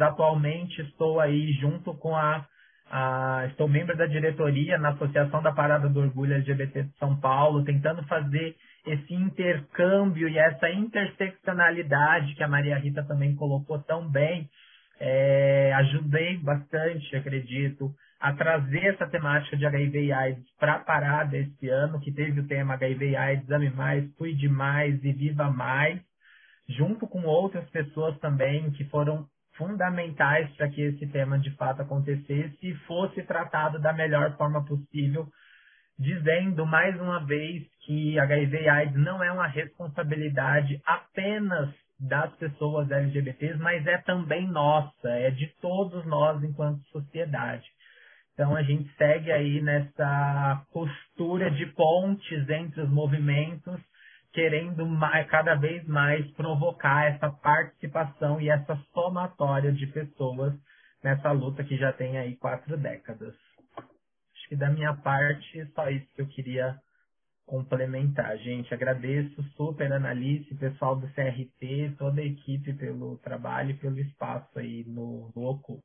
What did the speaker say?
Atualmente estou aí junto com a, a, estou membro da diretoria na Associação da Parada do Orgulho LGBT de São Paulo, tentando fazer esse intercâmbio e essa interseccionalidade que a Maria Rita também colocou tão bem. É, ajudei bastante, acredito, a trazer essa temática de HIV e AIDS para a parada esse ano, que teve o tema HIV e AIDS, ame mais, cuide mais e viva mais, junto com outras pessoas também que foram fundamentais para que esse tema de fato acontecesse e fosse tratado da melhor forma possível, dizendo mais uma vez que HIV e AIDS não é uma responsabilidade apenas das pessoas LGBTs, mas é também nossa, é de todos nós enquanto sociedade. Então a gente segue aí nessa postura de pontes entre os movimentos querendo mais, cada vez mais provocar essa participação e essa somatória de pessoas nessa luta que já tem aí quatro décadas. Acho que da minha parte, só isso que eu queria complementar. Gente, agradeço super Analice, pessoal do CRT, toda a equipe pelo trabalho e pelo espaço aí no, no Oculto.